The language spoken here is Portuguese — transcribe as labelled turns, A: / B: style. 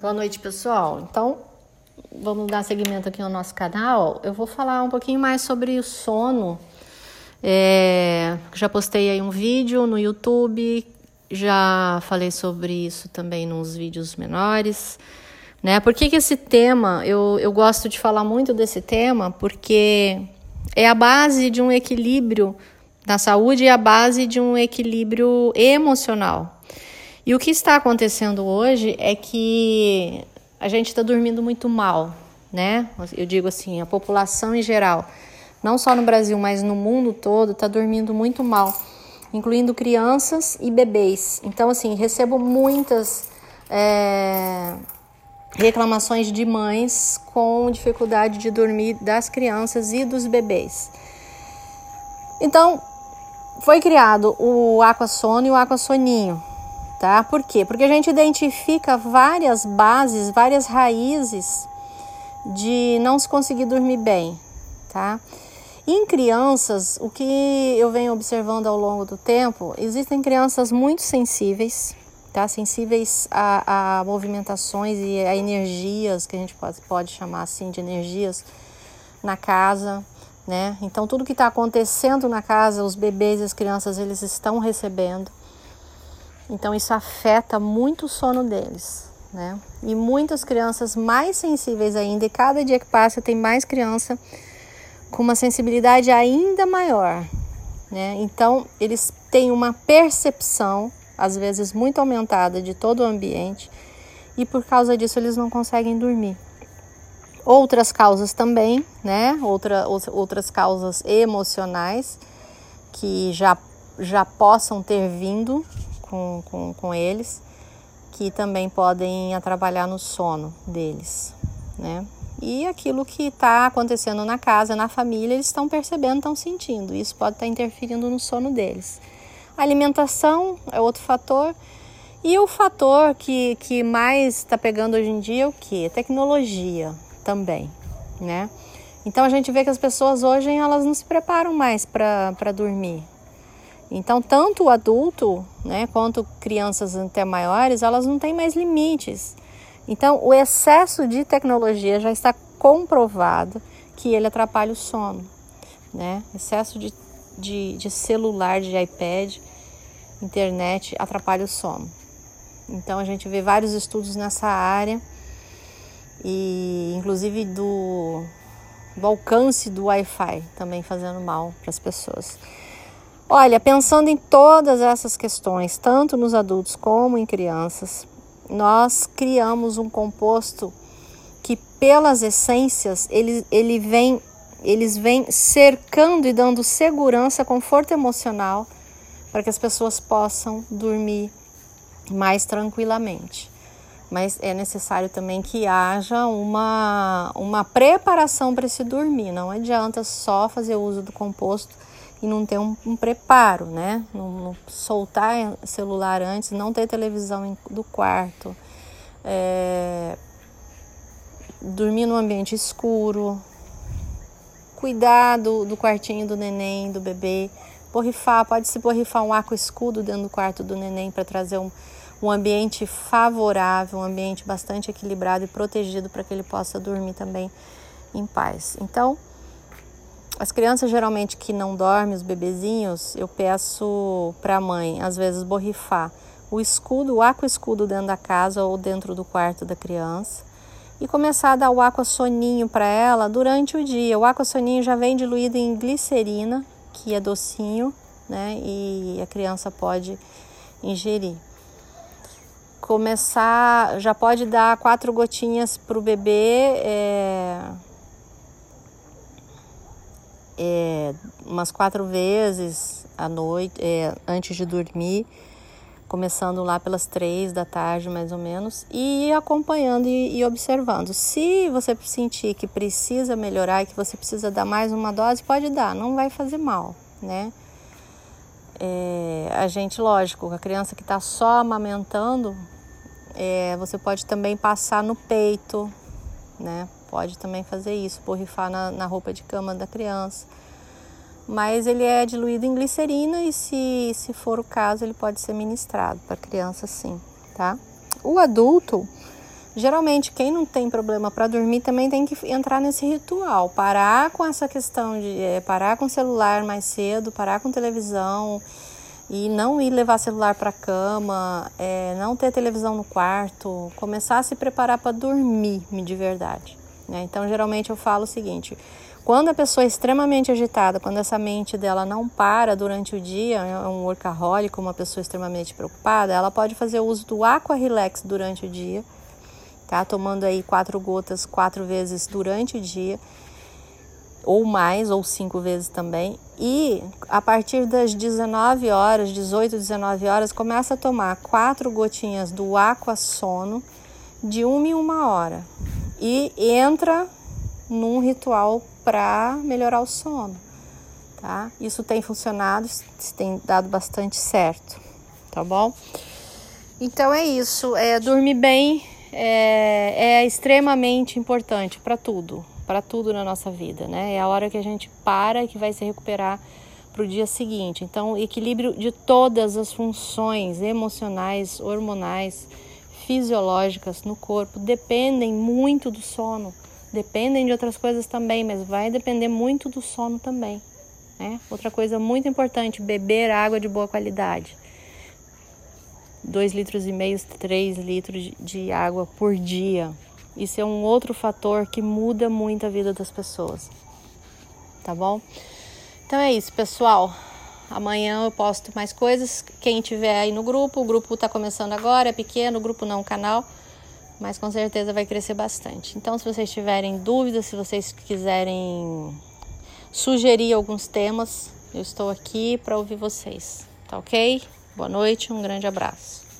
A: Boa noite, pessoal. Então, vamos dar seguimento aqui ao nosso canal. Eu vou falar um pouquinho mais sobre o sono. É, já postei aí um vídeo no YouTube, já falei sobre isso também nos vídeos menores. Né? Por que, que esse tema, eu, eu gosto de falar muito desse tema, porque é a base de um equilíbrio na saúde e a base de um equilíbrio emocional. E o que está acontecendo hoje é que a gente está dormindo muito mal, né? Eu digo assim, a população em geral, não só no Brasil, mas no mundo todo, está dormindo muito mal, incluindo crianças e bebês. Então, assim, recebo muitas é, reclamações de mães com dificuldade de dormir das crianças e dos bebês. Então, foi criado o aquassono e o aquassoninho, tá? Por quê? Porque a gente identifica várias bases, várias raízes de não se conseguir dormir bem, tá? Em crianças, o que eu venho observando ao longo do tempo, existem crianças muito sensíveis, tá? Sensíveis a, a movimentações e a energias, que a gente pode, pode chamar assim de energias na casa, né? Então tudo que está acontecendo na casa, os bebês e as crianças eles estão recebendo. Então isso afeta muito o sono deles, né? E muitas crianças mais sensíveis ainda, e cada dia que passa tem mais criança com uma sensibilidade ainda maior, né? Então eles têm uma percepção às vezes muito aumentada de todo o ambiente e por causa disso eles não conseguem dormir. Outras causas também, né? Outra, outras causas emocionais que já, já possam ter vindo com, com, com eles, que também podem atrapalhar no sono deles, né? E aquilo que está acontecendo na casa, na família, eles estão percebendo, estão sentindo. Isso pode estar tá interferindo no sono deles. A alimentação é outro fator. E o fator que, que mais está pegando hoje em dia é o que? Tecnologia também, né? Então a gente vê que as pessoas hoje elas não se preparam mais para dormir. Então tanto o adulto, né, quanto crianças até maiores, elas não têm mais limites. Então o excesso de tecnologia já está comprovado que ele atrapalha o sono, né? Excesso de, de, de celular, de iPad, internet atrapalha o sono. Então a gente vê vários estudos nessa área e inclusive do, do alcance do Wi-Fi também fazendo mal para as pessoas. Olha, pensando em todas essas questões, tanto nos adultos como em crianças, nós criamos um composto que, pelas essências, ele, ele vem, eles vêm cercando e dando segurança, conforto emocional para que as pessoas possam dormir mais tranquilamente mas é necessário também que haja uma, uma preparação para se dormir. Não adianta só fazer uso do composto e não ter um, um preparo, né? Não, não, soltar celular antes, não ter televisão do quarto, é, dormir no ambiente escuro, cuidar do, do quartinho do neném, do bebê, borrifar, pode se borrifar um arco escudo dentro do quarto do neném para trazer um um ambiente favorável, um ambiente bastante equilibrado e protegido para que ele possa dormir também em paz. Então, as crianças geralmente que não dormem, os bebezinhos, eu peço para a mãe, às vezes, borrifar o escudo, o aqua escudo dentro da casa ou dentro do quarto da criança e começar a dar o aqua soninho para ela durante o dia. O aqua soninho já vem diluído em glicerina, que é docinho, né? E a criança pode ingerir começar, já pode dar quatro gotinhas para o bebê, é, é, umas quatro vezes à noite, é, antes de dormir, começando lá pelas três da tarde mais ou menos, e acompanhando e, e observando. Se você sentir que precisa melhorar que você precisa dar mais uma dose, pode dar, não vai fazer mal, né? É, a gente, lógico, a criança que está só amamentando, é, você pode também passar no peito, né? Pode também fazer isso, borrifar na, na roupa de cama da criança. Mas ele é diluído em glicerina e se, se for o caso, ele pode ser ministrado para criança sim, tá? O adulto, Geralmente, quem não tem problema para dormir também tem que entrar nesse ritual, parar com essa questão de é, parar com o celular mais cedo, parar com televisão e não ir levar celular para cama, é, não ter televisão no quarto, começar a se preparar para dormir de verdade. Né? Então, geralmente eu falo o seguinte: quando a pessoa é extremamente agitada, quando essa mente dela não para durante o dia, é um workaholic, uma pessoa extremamente preocupada, ela pode fazer uso do Aqua Relax durante o dia tá? Tomando aí quatro gotas quatro vezes durante o dia, ou mais, ou cinco vezes também. E a partir das 19 horas, 18, 19 horas, começa a tomar quatro gotinhas do Aqua Sono de uma em uma hora. E entra num ritual para melhorar o sono, tá? Isso tem funcionado, tem dado bastante certo, tá bom? Então é isso, é dormir bem, é, é extremamente importante para tudo, para tudo na nossa vida, né? É a hora que a gente para e que vai se recuperar para o dia seguinte. Então, equilíbrio de todas as funções emocionais, hormonais, fisiológicas no corpo dependem muito do sono, dependem de outras coisas também, mas vai depender muito do sono também. Né? Outra coisa muito importante: beber água de boa qualidade. 2 litros e meio, 3 litros de água por dia. Isso é um outro fator que muda muito a vida das pessoas. Tá bom? Então é isso, pessoal. Amanhã eu posto mais coisas. Quem tiver aí no grupo, o grupo está começando agora, é pequeno, o grupo não, o canal, mas com certeza vai crescer bastante. Então, se vocês tiverem dúvidas, se vocês quiserem sugerir alguns temas, eu estou aqui para ouvir vocês, tá ok? Boa noite, um grande abraço.